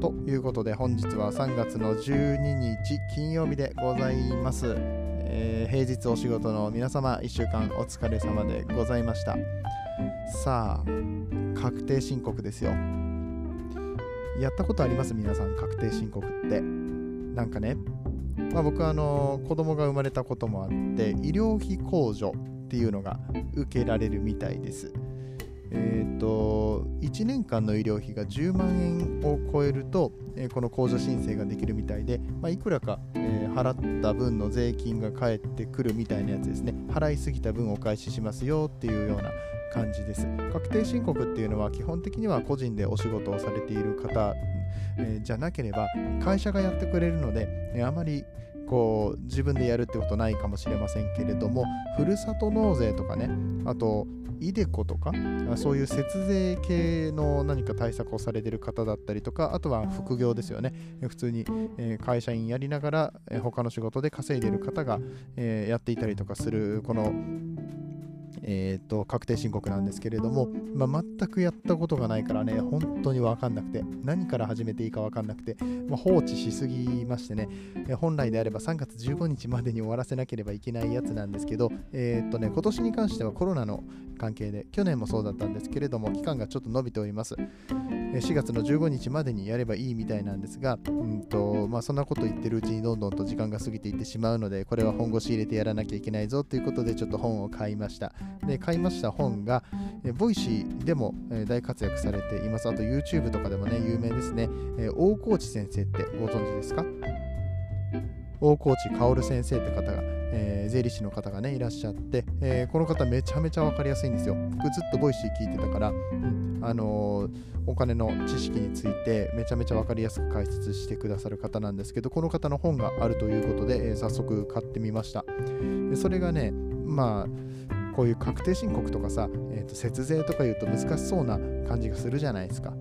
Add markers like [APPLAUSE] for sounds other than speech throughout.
ということで本日は3月の12日金曜日でございます、えー、平日お仕事の皆様1週間お疲れ様でございました。さあ確定申告ですよ。やったことあります？皆さん確定申告って。なんかね、まあ、僕はあの子供が生まれたこともあって医療費控除っていうのが受けられるみたいです。えーと、1年間の医療費が10万円を超えると、えー、この控除申請ができるみたいで、まあ、いくらか、えー、払った分の税金が返ってくるみたいなやつですね。払いすぎた分お返ししますよっていうような感じです。確定申告っていうのは基本的には個人でお仕事をされている方、えー、じゃなければ会社がやってくれるので、えあまりこう自分でやるってことないかもしれませんけれどもふるさと納税とかねあとイデコとかそういう節税系の何か対策をされてる方だったりとかあとは副業ですよね。普通に会社員やりながら他の仕事で稼いでる方がやっていたりとかするこのえーと、確定申告なんですけれども、まあ、全くやったことがないからね、本当に分かんなくて、何から始めていいか分かんなくて、まあ、放置しすぎましてね、え本来であれば3月15日までに終わらせなければいけないやつなんですけど、えっ、ー、とね、今年に関してはコロナの関係で、去年もそうだったんですけれども、期間がちょっと伸びております。4月の15日までにやればいいみたいなんですが、うんとまあ、そんなこと言ってるうちにどんどんと時間が過ぎていってしまうので、これは本腰入れてやらなきゃいけないぞということで、ちょっと本を買いました。で、買いました本が、え Voicy でも、え大活躍されています。あと YouTube とかでもね、有名ですね。え大河内先生ってご存知ですか？大河内薫先生って方が、えー、税理士の方がねいらっしゃって、えー、この方めちゃめちゃ分かりやすいんですよ。僕ずっと Voicy 聞いてたから、あのー、お金の知識についてめちゃめちゃ分かりやすく解説してくださる方なんですけどこの方の本があるということで、えー、早速買ってみました。それがねまあこういう確定申告とかさ、えー、と節税とか言うと難しそうな感じがするじゃないですか。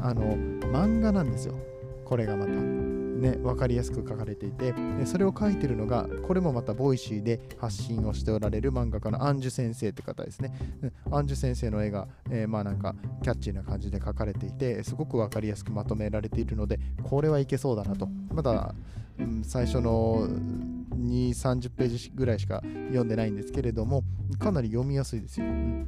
あの漫画なんですよこれがまた。ね、分かりやすく書かれていて、それを書いてるのが、これもまた Voicy で発信をしておられる漫画家のアンジュ先生って方ですね。アンジュ先生の絵が、えー、まあなんかキャッチーな感じで描かれていて、すごく分かりやすくまとめられているので、これはいけそうだなと。まだ、うん、最初の2、30ページぐらいしか読んでないんですけれども、かなり読みやすいですよ。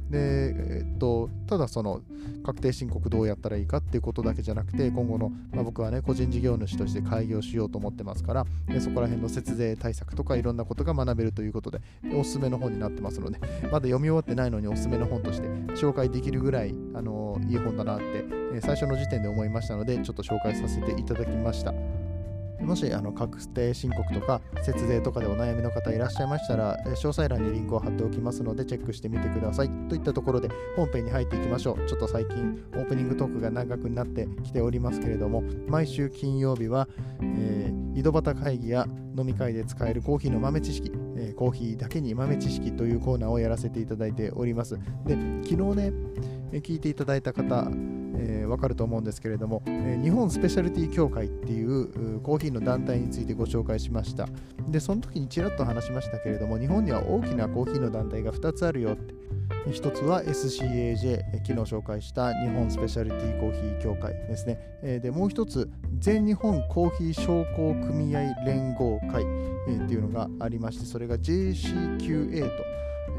で、えっと、ただその確定申告どうやったらいいかっていうことだけじゃなくて、今後の、まあ、僕はね、個人事業主として開業しようと思ってますから、そこら辺の節税対策とかいろんなことが学べるということで、おすすめの本になってますので、まだ読み終わってないのにおすすめの本として紹介できるぐらい、あのいい本だなって、え最初の時点で思いましたので、ちょっと紹介させていただきました。もしあの確定申告とか節税とかでお悩みの方いらっしゃいましたら、詳細欄にリンクを貼っておきますのでチェックしてみてください。といったところで本編に入っていきましょう。ちょっと最近オープニングトークが長くなってきておりますけれども、毎週金曜日は、えー、井戸端会議や飲み会で使えるコーヒーの豆知識、えー、コーヒーだけに豆知識というコーナーをやらせていただいております。で、昨日ね、聞いていただいた方、えー、分かると思うんですけれども、えー、日本スペシャルティ協会っていうコーヒーの団体についてご紹介しましたでその時にちらっと話しましたけれども日本には大きなコーヒーの団体が2つあるよって一つは SCAJ、昨日紹介した日本スペシャルティコーヒー協会ですね。で、もう一つ、全日本コーヒー商工組合連合会っていうのがありまして、それが JCQA と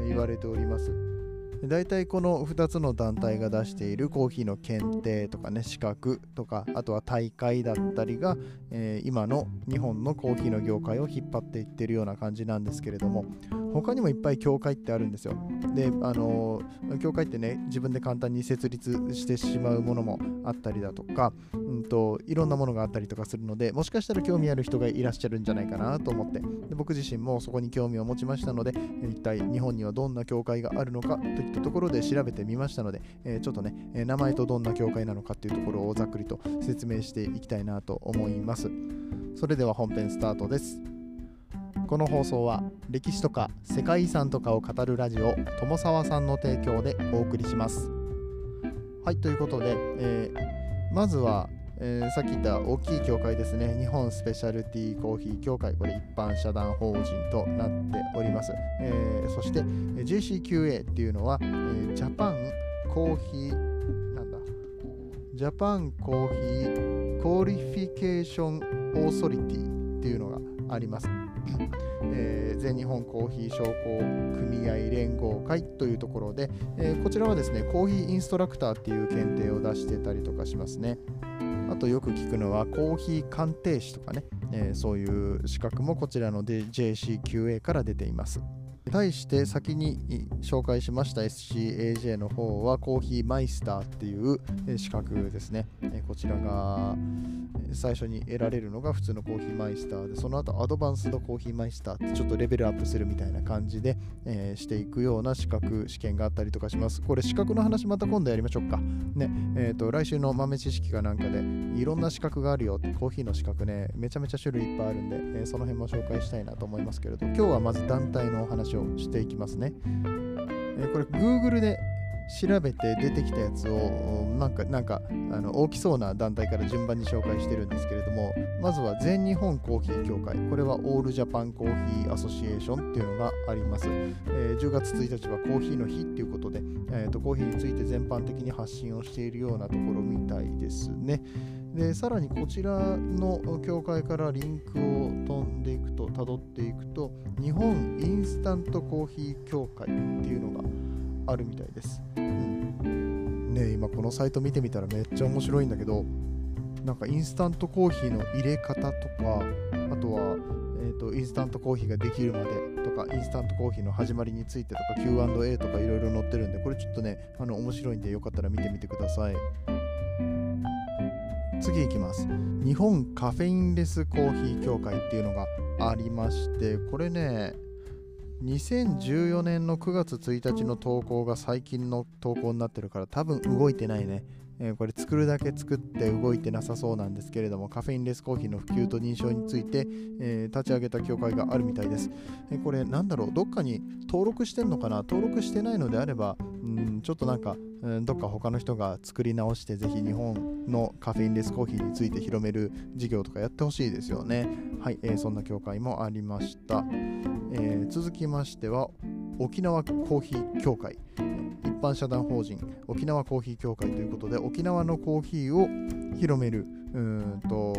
言われております。大体この2つの団体が出しているコーヒーの検定とかね資格とかあとは大会だったりが、えー、今の日本のコーヒーの業界を引っ張っていってるような感じなんですけれども他にもいっぱい教会ってあるんですよ。で、あの教会ってね、自分で簡単に設立してしまうものもあったりだとか、うんと、いろんなものがあったりとかするので、もしかしたら興味ある人がいらっしゃるんじゃないかなと思って、で僕自身もそこに興味を持ちましたので、一体日本にはどんな教会があるのかといったところで調べてみましたので、えー、ちょっとね、名前とどんな教会なのかっていうところをざっくりと説明していきたいなと思います。それでは本編スタートです。この放送は歴史とか世界遺産とかを語るラジオ友沢さんの提供でお送りします。はいということで、えー、まずは、えー、さっき言った大きい協会ですね。日本スペシャルティーコーヒー協会これ一般社団法人となっております、えー、そして JCQA っていうのは、えー、ジャパンコーヒーなんだ？Japan Coffee Qualification Authority っていうのがあります。えー、全日本コーヒー商工組合連合会というところで、えー、こちらはですねコーヒーインストラクターっていう検定を出してたりとかしますね。あとよく聞くのはコーヒー鑑定士とかね、えー、そういう資格もこちらの JCQA から出ています。対して先に紹介しました SCAJ の方はコーヒーマイスターっていう資格ですね。こちらが最初に得られるのが普通のコーヒーマイスターで、その後アドバンスドコーヒーマイスターってちょっとレベルアップするみたいな感じで、えー、していくような資格、試験があったりとかします。これ資格の話また今度やりましょうか。ね、えっ、ー、と、来週の豆知識かなんかでいろんな資格があるよって、コーヒーの資格ね、めちゃめちゃ種類いっぱいあるんで、えー、その辺も紹介したいなと思いますけれど、今日はまず団体のお話をしていきますね。えこれ Google で調べて出てきたやつをなんかなんかあの大きそうな団体から順番に紹介してるんですけれどもまずは全日本コーヒー協会。これはオールジャパンコーヒーアソシエーションっていうのがあります、えー、10月1日はコーヒーの日っていうことで、えーと、コーヒーについて全般的に発信をしているようなところみたいですね。でさらにこちらの協会からリンクを飛んでいくと辿っていくと日本インスタントコーヒー協会っていうのがあるみたいです。うん、ね今このサイト見てみたらめっちゃ面白いんだけどなんかインスタントコーヒーの入れ方とかあとは、えーと、インスタントコーヒーができるまでとかインスタントコーヒーの始まりについてとか Q&A とかいろいろ載ってるんでこれちょっとねあの面白いんでよかったら見てみてください。次いきます日本カフェインレスコーヒー協会っていうのがありましてこれね2014年の9月1日の投稿が最近の投稿になってるから多分動いてないね。えー、これ作るだけ作って動いてなさそうなんですけれどもカフェインレスコーヒーの普及と認証について、えー、立ち上げた協会があるみたいです、えー、これなんだろう？どっかに登録してんのかな？登録してないのであればんちょっとなんか、ん、どっか他の人が作り直してぜひ日本のカフェインレスコーヒーについて広める事業とかやってほしいですよね。はい、えー、そんな協会もありました。えー、続きましては沖縄コーヒー協会。般社団法人沖縄コーヒー協会ということで沖縄のコーヒーを広めるうんと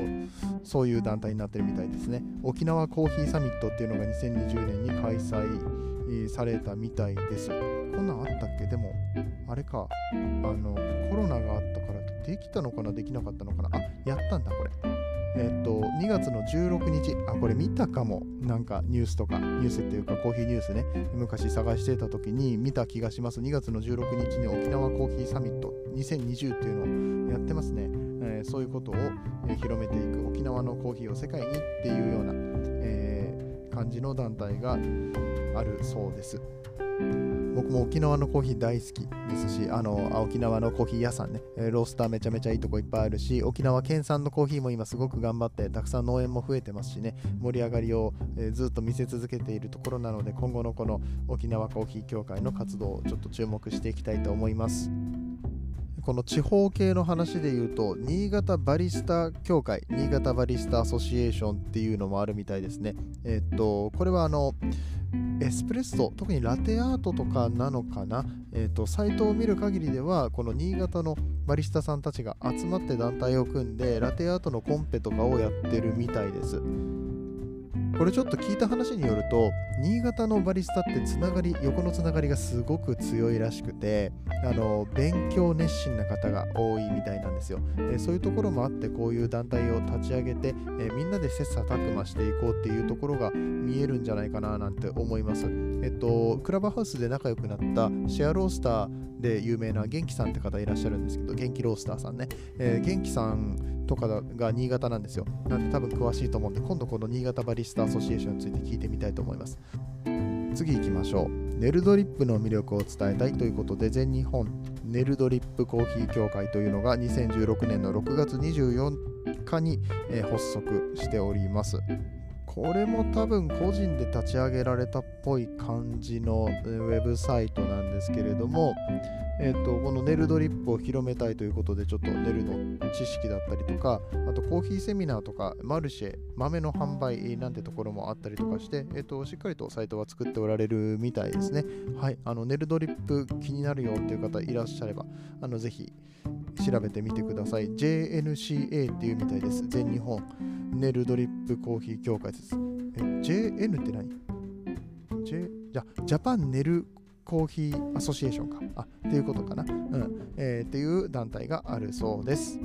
そういう団体になってるみたいですね。沖縄コーヒーサミットっていうのが2020年に開催されたみたいです。こんなんあったっけ？でもあれか。あのコロナがあったからできたのかな？できなかったのかな？あやったんだこれ。えっと、2月の16日、あ、これ見たかも。なんかニュースとか、ニュースっていうかコーヒーニュースね、昔探してた時に見た気がします。2月の16日に沖縄コーヒーサミット2020っていうのをやってますね。えー、そういうことを、え、広めていく沖縄のコーヒーを世界にっていうような、えー、感じの団体があるそうです。僕も沖縄のコーヒー大好きですし、あの沖縄のコーヒー屋さんね、ロースターめちゃめちゃいいとこいっぱいあるし、沖縄県産のコーヒーも今すごく頑張って、たくさん農園も増えてますしね、盛り上がりを、え、ずっと見せ続けているところなので、今後のこの沖縄コーヒー協会の活動をちょっと注目していきたいと思います。この地方系の話で言うと、新潟バリスタ協会、新潟バリスタアソシエーションっていうのもあるみたいですね。えっと、これはあの、エスプレッソ、特にラテアートとかなのかな、えーと、サイトを見る限りでは、この新潟のバリスタさんたちが集まって団体を組んで、ラテアートのコンペとかをやってるみたいです。これちょっと聞いた話によると新潟のバリスタってつながり横のつながりがすごく強いらしくてあの勉強熱心な方が多いみたいなんですよ、えそういうところもあってこういう団体を立ち上げて、えみんなで切磋琢磨していこうっていうところが見えるんじゃないかななんて思います。えっとクラブハウスで仲良くなったシェアロースターで有名な元気さんって方いらっしゃるんですけど元気ロースターさんね、えー、元気さんとかが新潟なんですよ。なんで多分詳しいと思うんで今度この新潟バリスタアソシエーションについて聞いてみたいと思います。次行きましょう。ネルドリップの魅力を伝えたいということで全日本ネルドリップコーヒー協会というのが2016年の6月24日に、え、発足しております。これも多分個人で立ち上げられたっぽい感じのウェブサイトなんですけれども、えーと、このネルドリップを広めたいということでちょっとネルの知識だったりとかあとコーヒーセミナーとかマルシェ豆の販売なんてところもあったりとかして、えーと、しっかりとサイトは作っておられるみたいですね。はいあのネルドリップ気になるよっていう方いらっしゃればあのぜひ調べてみてください。JNCA っていうみたいです。全日本ネルドリップコーヒー協会です。え JN って何？J じゃ Japan Nel Coffee Association か。あ、っていうことかな。うん。えー、っていう団体があるそうです。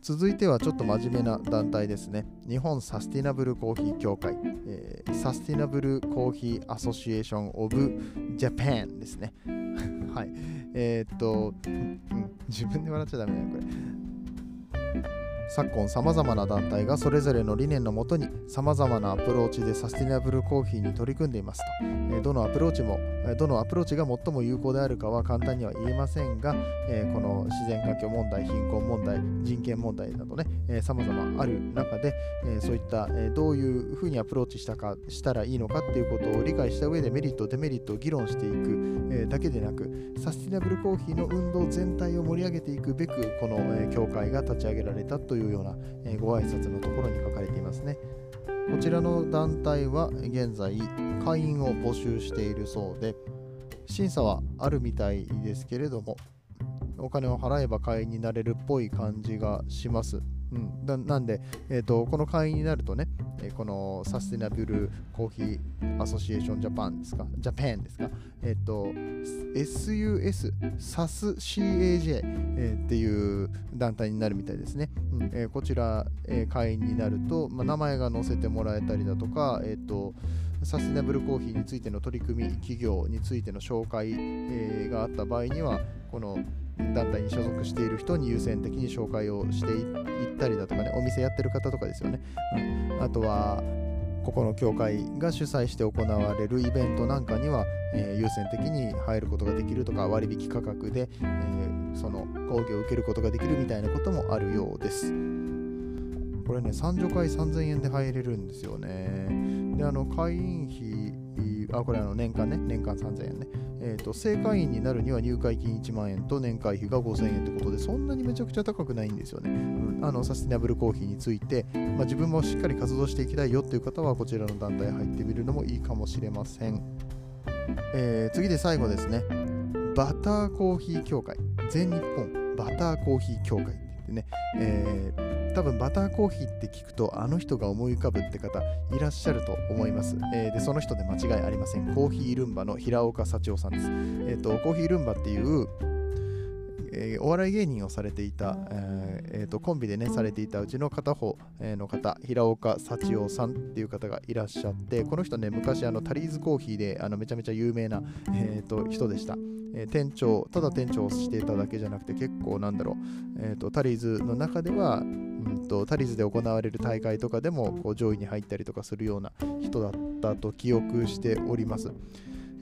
続いてはちょっと真面目な団体ですね。日本サスティナブルコーヒー協会、えー、 Sustainable Coffee Association of Japan ですね。[LAUGHS] はい。えー、っと、うん、自分で笑っちゃダメだよ、これ。昨今さまざまな団体がそれぞれの理念のもとにさまざまなアプローチでサスティナブルコーヒーに取り組んでいますと、どのアプローチもどのアプローチが最も有効であるかは簡単には言えませんが、この自然環境問題貧困問題人権問題などねさまざまある中でそういったどういうふうにアプローチしたかしたらいいのかっていうことを理解した上でメリットデメリットを議論していくだけでなくサスティナブルコーヒーの運動全体を盛り上げていくべくこの協会が立ち上げられたというというような、えご挨拶のところに書かれていますね。こちらの団体は現在会員を募集しているそうで審査はあるみたいですけれどもお金を払えば会員になれるっぽい感じがします。うん、ななんで、えーと、この会員になるとね、えー、このサステナブルコーヒーアソシエーションジャパンですか、ジャパンですか、えっ、ー、と、SUS、SASCAJ、えー、っていう団体になるみたいですね。うん。えー、こちら、えー、会員になると、ま、名前が載せてもらえたりだとか、えっ、ー、と、サステナブルコーヒーについての取り組み、企業についての紹介、えー、があった場合には、この団体に所属している人に優先的に紹介をしていったりだとかね、お店やってる方とかですよね。うん、あとは、ここの協会が主催して行われるイベントなんかには、えー、優先的に入ることができるとか割引価格で、えー、その講義を受けることができるみたいなこともあるようです。これね、3女会3000円で入れるんですよね。で、あの会員費、あ、これあの年間ね、年間3000円ね。えーと、正会員になるには入会金1万円と年会費が5000円ってことでそんなにめちゃくちゃ高くないんですよね。うん、あのサスティナブルコーヒーについて、まあ、自分もしっかり活動していきたいよっていう方はこちらの団体入ってみるのもいいかもしれません。えー、次で最後ですね。バターコーヒー協会全日本バターコーヒー協会って言ってね、えー多分バターコーヒーって聞くとあの人が思い浮かぶって方いらっしゃると思います。えー、でその人で間違いありません。コーヒールンバの平岡幸男さんです。えっ、ー、とコーヒールンバっていうえー、お笑い芸人をされていた、えー、えー、とコンビでねされていたうちの片方の方平岡幸男さんっていう方がいらっしゃってこの人ね昔あのタリーズコーヒーであのめちゃめちゃ有名な、えー、と人でした。えー、店長ただ店長をしていただけじゃなくて結構なんだろう、えーと、タリーズの中では、うんと、タリーズで行われる大会とかでもこう上位に入ったりとかするような人だったと記憶しております。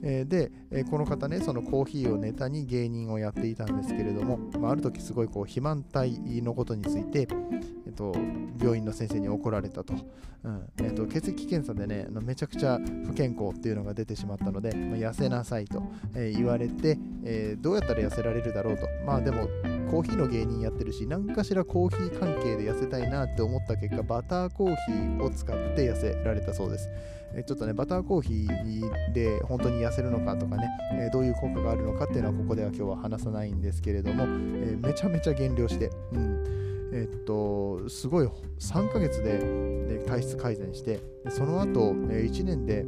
え、で、え、この方ね、そのコーヒーをネタに芸人をやっていたんですけれども、まあ、ある時すごいこう肥満体のことについて、えっと、病院の先生に怒られたと,、うんえっと、血液検査でね、めちゃくちゃ不健康っていうのが出てしまったので、まあ、痩せなさいと、え、言われて、えどうやったら痩せられるだろうと。まあでも、コーヒーの芸人やってるし、何かしらコーヒー関係で痩せたいなって思った結果、バターコーヒーを使って痩せられたそうです。えちょっとね、バターコーヒーで本当に痩せるのかとかね、えどういう効果があるのかっていうのはここでは今日は話さないんですけれども、えめちゃめちゃ減量して、うんえっと、すごい3ヶ月でで体質改善してその後、え1年で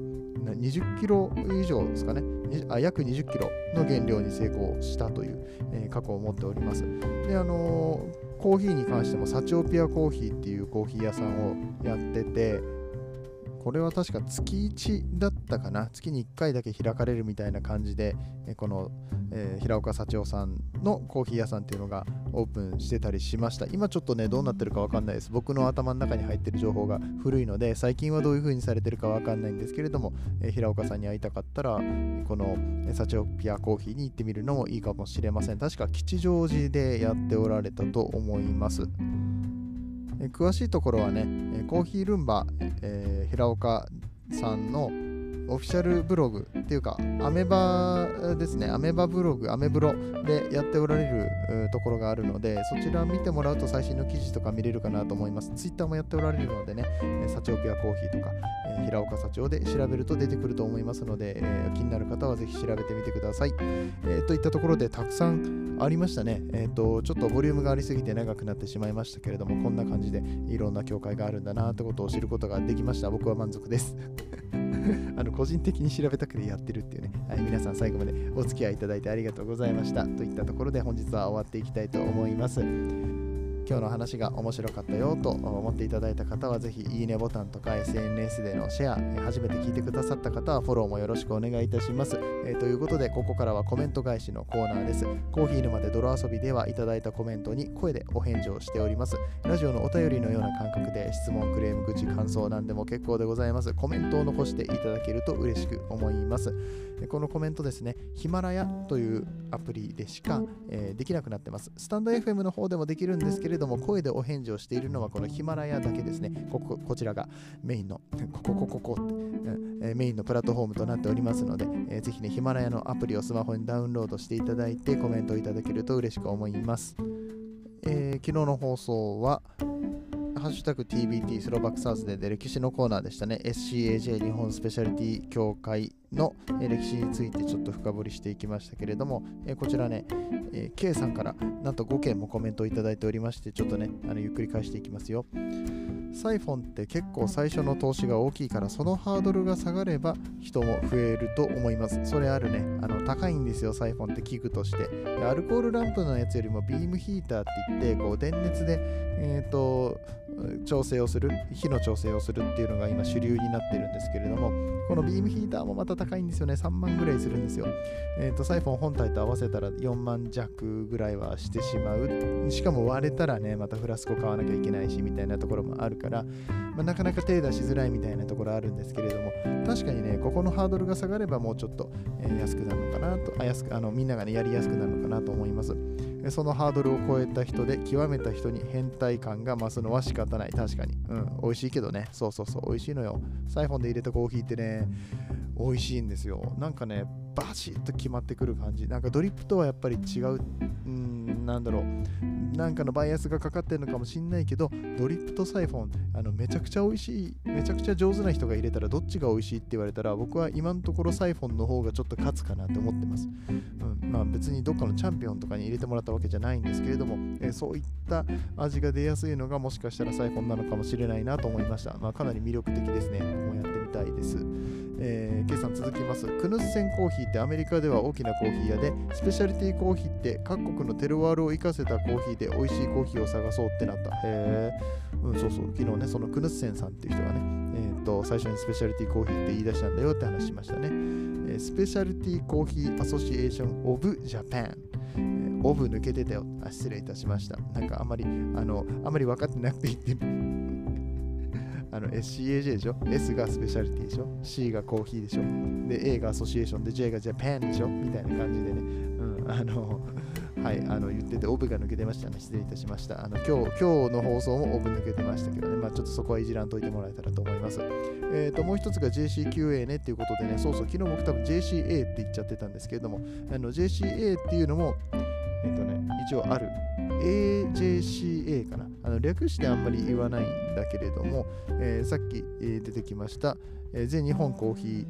20キロ以上ですかねあ約20キロの減量に成功したという、えー、過去を持っております。であのー、コーヒーに関してもサチオピアコーヒーっていうコーヒー屋さんをやっててこれは確か月1だったかな？月に1回だけ開かれるみたいな感じでこの、えー、平岡幸男さんのコーヒー屋さんっていうのがオープンしてたりしました。今ちょっとねどうなってるかわかんないです。僕の頭の中に入ってる情報が古いので最近はどういう風にされてるかわかんないんですけれども、えー、平岡さんに会いたかったらこのサチオピアコーヒーに行ってみるのもいいかもしれません。確か吉祥寺でやっておられたと思います。詳しいところはね、コーヒールンバ、えー、平岡さんのオフィシャルブログっていうか、アメバですね、アメバブログ、アメブロでやっておられるところがあるので、そちら見てもらうと最新の記事とか見れるかなと思います。ツイッターもやっておられるのでね、サチオピアコーヒーとか、え平岡社長で調べると出てくると思いますので、えー、気になる方はぜひ調べてみてください。えー、といったところでたくさんありましたね。えっ、ー、と、ちょっとボリュームがありすぎて長くなってしまいましたけれども、こんな感じでいろんな教会があるんだなってことを知ることができました。僕は満足です。[LAUGHS] あの個人的に調べたくてやってるっていうね、はい、皆さん最後までお付き合いいただいてありがとうございました。といったところで本日は終わっていきたいと思います。今日の話が面白かったよと思っていただいた方はぜひいいねボタンとか SNS でのシェア、初めて聞いてくださった方はフォローもよろしくお願いいたします。えー、ということで、ここからはコメント返しのコーナーです。コーヒー沼で泥遊びではいただいたコメントに声でお返事をしております。ラジオのお便りのような感覚で質問、クレーム、口、感想なんでも結構でございます。コメントを残していただけると嬉しく思います。このコメントですね、ヒマラヤというアプリでしか、えー、できなくなってます。スタンド FM の方でもできるんですけれども、声でお返事をしているのはこのヒマラヤだけですね。こここちらがメインの、ここ、ここ、ここ、え、メインのプラットフォームとなっておりますので、えー、ぜひね、ヒマラヤのアプリをスマホにダウンロードしていただいてコメントをいただけると嬉しく思います。えー、昨日の放送は、ハッシュタグ TBT スローバックサウスで歴史のコーナーでしたね。SCAJ 日本スペシャリティ協会の歴史についてちょっと深掘りしていきましたけれども、えこちらね、え K さんからなんと5件もコメントをいただいておりまして、ちょっとね、あのゆっくり返していきますよ。サイフォンって結構最初の投資が大きいからそのハードルが下がれば人も増えると思います。それあるね。あの高いんですよサイフォンって器具として。アルコールランプのやつよりもビームヒーターって言ってこう電熱でえっ、ー、と調整をする火の調整をするっていうのが今主流になってるんですけれどもこのビームヒーターもまた高いんですよね。3万ぐらいするんですよ。えっ、ー、とサイフォン本体と合わせたら4万弱ぐらいはしてしまう。しかも割れたらねまたフラスコ買わなきゃいけないしみたいなところもあるから、まあ、なかなか手出しづらいみたいなところあるんですけれども確かにねここのハードルが下がればもうちょっと、えー、安くなるのかなとあ安くあのみんながねやりやすくなるのかなと思いますそのハードルを超えた人で極めた人に変態感が増すのは仕方ない。確かに。うん。美味しいけどね。そうそうそう。美味しいのよ。サイフォンで入れたコーヒーってね美味しいんですよ。なんかねバシッと決まってくる感じ。なんかドリップとはやっぱり違う。うんなんだろう。なんかのバイアスがかかってるのかもしんないけどドリップとサイフォンあのめちゃくちゃ美味しいめちゃくちゃ上手な人が入れたらどっちが美味しいって言われたら僕は今のところサイフォンの方がちょっと勝つかなって思ってます、うん、まあ別にどっかのチャンピオンとかに入れてもらったわけじゃないんですけれども、えー、そういった味が出やすいのがもしかしたらサイフォンなのかもしれないなと思いましたまあかなり魅力的ですねもうやってみたいですえー、計算続きます。クヌッセンコーヒーってアメリカでは大きなコーヒー屋で、スペシャリティコーヒーって各国のテロワールを生かせたコーヒーで美味しいコーヒーを探そうってなった。へえ、うん、そうそう、昨日ね、そのクヌッセンさんっていう人がね、えー、と最初にスペシャリティコーヒーって言い出したんだよって話しましたね。え、 Speciality Coffee Association of Japan。オブ抜けてたよあ。失礼いたしました。なんかあんまり、あの、あんまり分かってなくて言って [LAUGHS] あの SCAJ でしょ ?S がスペシャリティでしょ ?C がコーヒーでしょ？で、A がアソシエーションで J がジャパンでしょ？みたいな感じでね、うん、あの、はい、あの言ってて、オブが抜けてましたね。失礼いたしました。あの今日今日の放送もオブ抜けてましたけどね、まあ、ちょっとそこはいじらんといてもらえたらと思います。えっ、ー、と、もう一つが JCQA ねっていうことでね、そうそう、昨日僕多分 JCA って言っちゃってたんですけれども、あの JCA っていうのも、えっ、とね、一応ある。AJCA かな。あの略してあんまり言わないんだけれども、えー、さっき、え、出てきました、え、全日本コーヒー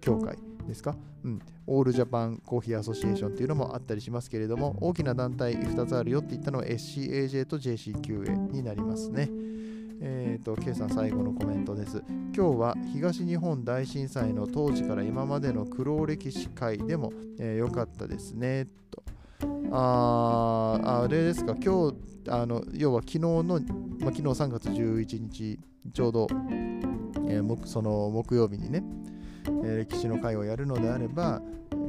協会ですか、うん、オールジャパンコーヒーアソシエーションっていうのもあったりしますけれども、大きな団体2つあるよって言ったのは SCAJ と JCQA になりますね。えっ、ー、と、K さん最後のコメントです。今日は東日本大震災の当時から今までの苦労歴史会でも良、えー、かったですね。とああれですか、今日、あの要は昨日の、まあ、昨日3月11日、ちょうど、えー、その木曜日にね、え、歴史の会をやるのであれば、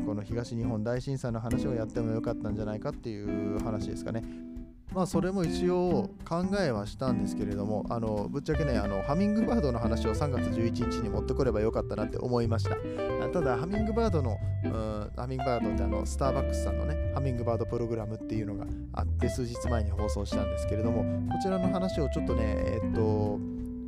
この東日本大震災の話をやってもよかったんじゃないかっていう話ですかね。まあそれも一応考えはしたんですけれども、あのぶっちゃけね、あのハミングバードの話を3月11日に持ってこればよかったなって思いました。ただ、ハミングバードの、ハミングバードってあのスターバックスさんのね、ハミングバードプログラムっていうのがあって、数日前に放送したんですけれども、こちらの話をちょっとね、えっと、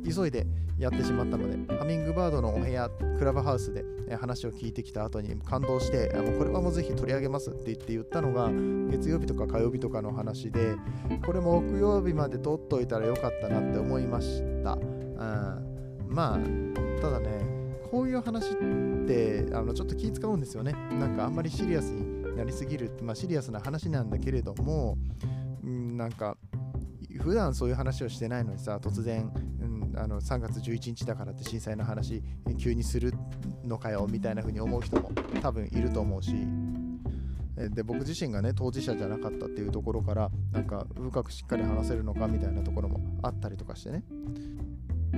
急いでやってしまったので、ハミングバードのお部屋、クラブハウスで話を聞いてきた後に感動して、もうこれはもうぜひ取り上げますって言って言ったのが、月曜日とか火曜日とかの話で、これも木曜日まで撮っといたらよかったなって思いました。うん、まあ、ただね、こういう話ってあのちょっと気使うんですよね。なんかあんまりシリアスになりすぎる、まあ、シリアスな話なんだけれども、うん、なんか普段そういう話をしてないのにさ突然あの3月11日だからって震災の話急にするのかよみたいな風に思う人も多分いると思うしで僕自身がね当事者じゃなかったっていうところからなんか深くしっかり話せるのかみたいなところもあったりとかしてね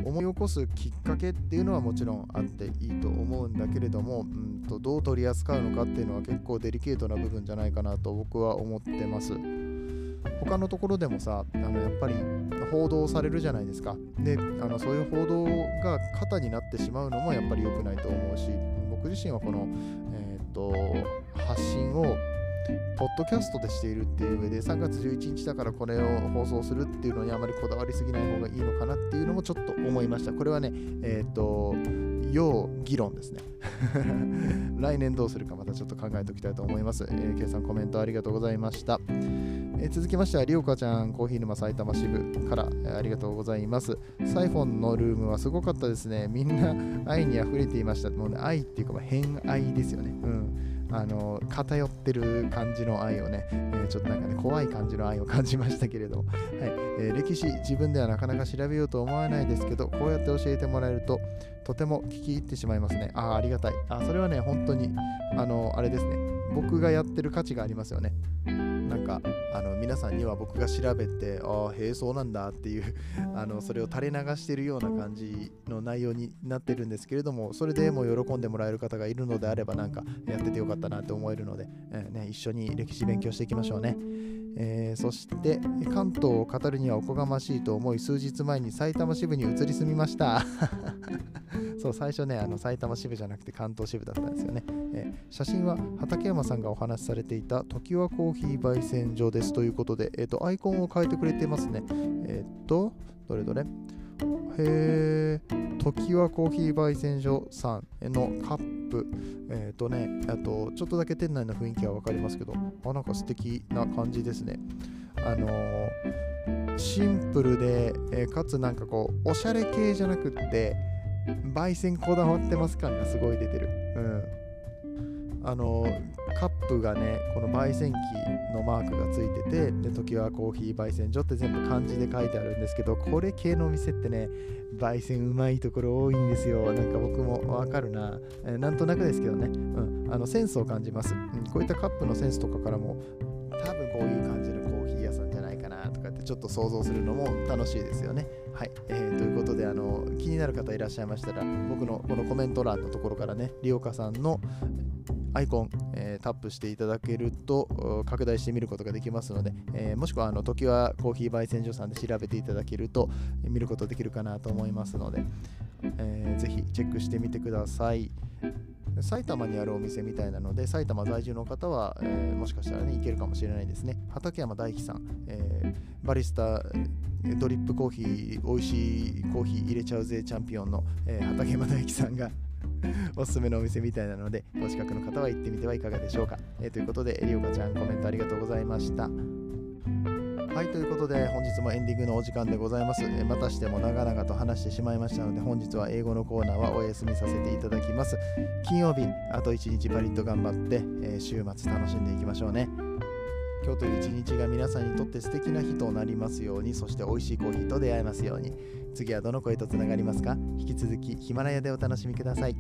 思い起こすきっかけっていうのはもちろんあっていいと思うんだけれども、うんとどう取り扱うのかっていうのは結構デリケートな部分じゃないかなと僕は思ってます。他のところでもさあのやっぱり報道されるじゃないですか。であのそういう報道が肩になってしまうのもやっぱり良くないと思うし僕自身はこの、えー、っと発信をポッドキャストでしているっていう上で3月11日だからこれを放送するっていうのにあまりこだわりすぎない方がいいのかなっていうのもちょっと思いました。これはねえー、と要議論ですね。[LAUGHS] 来年どうするかまたちょっと考えておきたいと思います、えー、K さんコメントありがとうございました。え、続きましては、りおかちゃん、コーヒー沼埼玉支部から、え、ありがとうございます。サイフォンのルームはすごかったですね。みんな愛に溢れていました。もうね、愛っていうか、まあ、偏愛ですよね。うん。あの偏ってる感じの愛をね、えー、ちょっとなんかね、怖い感じの愛を感じましたけれども、はいえー、歴史、自分ではなかなか調べようと思わないですけど、こうやって教えてもらえると、とても聞き入ってしまいますね。ああ、ありがたい。あ、それはね、本当に、あの、あれですね、僕がやってる価値がありますよね。なんかあの皆さんには僕が調べてああへえそうなんだっていうあのそれを垂れ流してるような感じの内容になってるんですけれどもそれでも喜んでもらえる方がいるのであればなんかやっててよかったなって思えるので、えー、ね、一緒に歴史勉強していきましょうね。えー、そして関東を語るにはおこがましいと思い数日前に埼玉支部に移り住みましたそう最初ねあの埼玉支部じゃなくて関東支部だったんですよね、え、写真は畠山さんがお話しされていた常盤コーヒー焙煎所ですということで、えーと、アイコンを変えてくれてますね。えっ、ー、とどれどれ？へえ、時はコーヒー焙煎所さんのカップ、えっ、ー、とね、あと、ちょっとだけ店内の雰囲気は分かりますけど、あ、なんか素敵な感じですね。あのー、シンプルで、えー、かつなんかこう、おしゃれ系じゃなくって、焙煎こだわってます感がすごい出てる。うん。あのカップがねこの焙煎機のマークがついててで時はコーヒー焙煎所って全部漢字で書いてあるんですけどこれ系のお店ってね焙煎うまいところ多いんですよ。なんか僕もわかるな、えー、なんとなくですけどね、うん、あのセンスを感じます、うん、こういったカップのセンスとかからも多分こういう感じのコーヒー屋さんじゃないかなとかってちょっと想像するのも楽しいですよね。はい、えー、ということであの気になる方いらっしゃいましたら僕のこのコメント欄のところからねリオカさんのアイコン、えー、タップしていただけると拡大して見ることができますので、えー、もしくはあの時はコーヒー焙煎所さんで調べていただけると見ることできるかなと思いますので、えー、ぜひチェックしてみてください。埼玉にあるお店みたいなので、埼玉在住の方は、えー、もしかしたらね、行けるかもしれないですね。畠山大樹さん、えー、バリスタ、ドリップコーヒー、美味しいコーヒー入れちゃうぜチャンピオンの、えー、畠山大樹さんが [LAUGHS] おすすめのお店みたいなので、お近くの方は行ってみてはいかがでしょうか。えー、ということで、リオカちゃんコメントありがとうございました。はいということで本日もエンディングのお時間でございますえまたしても長々と話してしまいましたので本日は英語のコーナーはお休みさせていただきます金曜日あと1日パリッと頑張って、えー週末楽しんでいきましょうね今日という一日が皆さんにとって素敵な日となりますようにそして美味しいコーヒーと出会えますように。次はどの声とつながりますか？引き続きヒマラヤでお楽しみください。